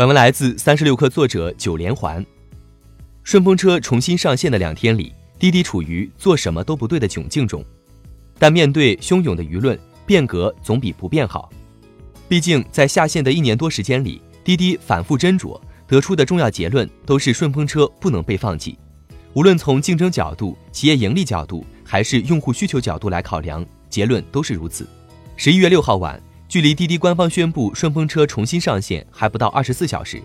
本文来自三十六氪作者九连环。顺风车重新上线的两天里，滴滴处于做什么都不对的窘境中，但面对汹涌的舆论，变革总比不变好。毕竟在下线的一年多时间里，滴滴反复斟酌得出的重要结论都是顺风车不能被放弃。无论从竞争角度、企业盈利角度，还是用户需求角度来考量，结论都是如此。十一月六号晚，距离滴滴官方宣布顺风车重新上线还不到二十四小时，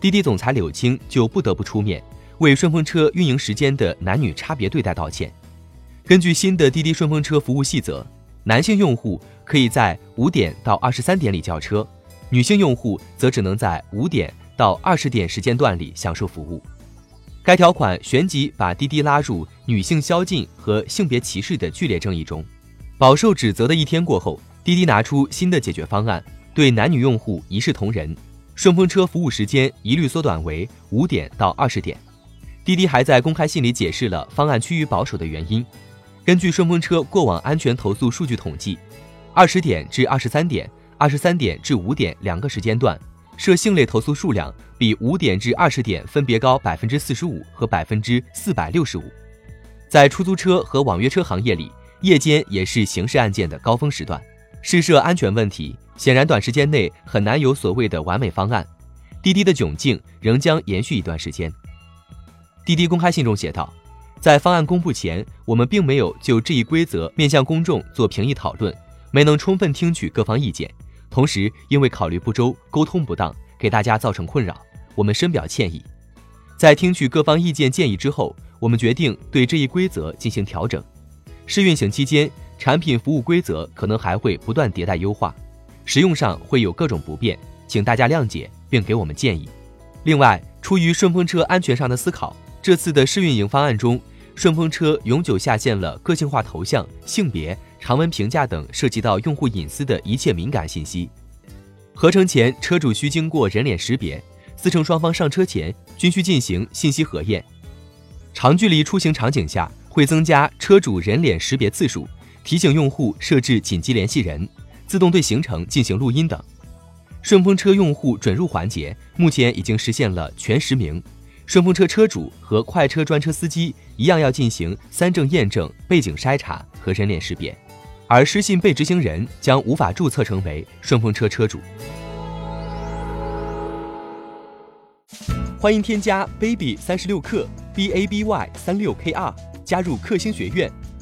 滴滴总裁柳青就不得不出面。为顺风车运营时间的男女差别对待道歉。根据新的滴滴顺风车服务细则，男性用户可以在五点到二十三点里叫车，女性用户则只能在五点到二十点时间段里享受服务。该条款旋即把滴滴拉入女性宵禁和性别歧视的剧烈争议中。饱受指责的一天过后，滴滴拿出新的解决方案，对男女用户一视同仁，顺风车服务时间一律缩短为五点到二十点。滴滴还在公开信里解释了方案趋于保守的原因。根据顺风车过往安全投诉数据统计，二十点至二十三点、二十三点至五点两个时间段，涉性类投诉数量比五点至二十点分别高百分之四十五和百分之四百六十五。在出租车和网约车行业里，夜间也是刑事案件的高峰时段。试射安全问题，显然短时间内很难有所谓的完美方案。滴滴的窘境仍将延续一段时间。滴滴公开信中写道，在方案公布前，我们并没有就这一规则面向公众做评议讨论，没能充分听取各方意见，同时因为考虑不周、沟通不当，给大家造成困扰，我们深表歉意。在听取各方意见建议之后，我们决定对这一规则进行调整。试运行期间，产品服务规则可能还会不断迭代优化，使用上会有各种不便，请大家谅解并给我们建议。另外，出于顺风车安全上的思考。这次的试运营方案中，顺风车永久下线了个性化头像、性别、长文评价等涉及到用户隐私的一切敏感信息。合成前，车主需经过人脸识别；司乘双方上车前均需进行信息核验。长距离出行场景下，会增加车主人脸识别次数，提醒用户设置紧急联系人，自动对行程进行录音等。顺风车用户准入环节目前已经实现了全实名。顺风车车主和快车专车司机一样要进行三证验证、背景筛查和人脸识别，而失信被执行人将无法注册成为顺风车车主。欢迎添加 baby 三十六克 b a b y 三六 k r 加入克星学院，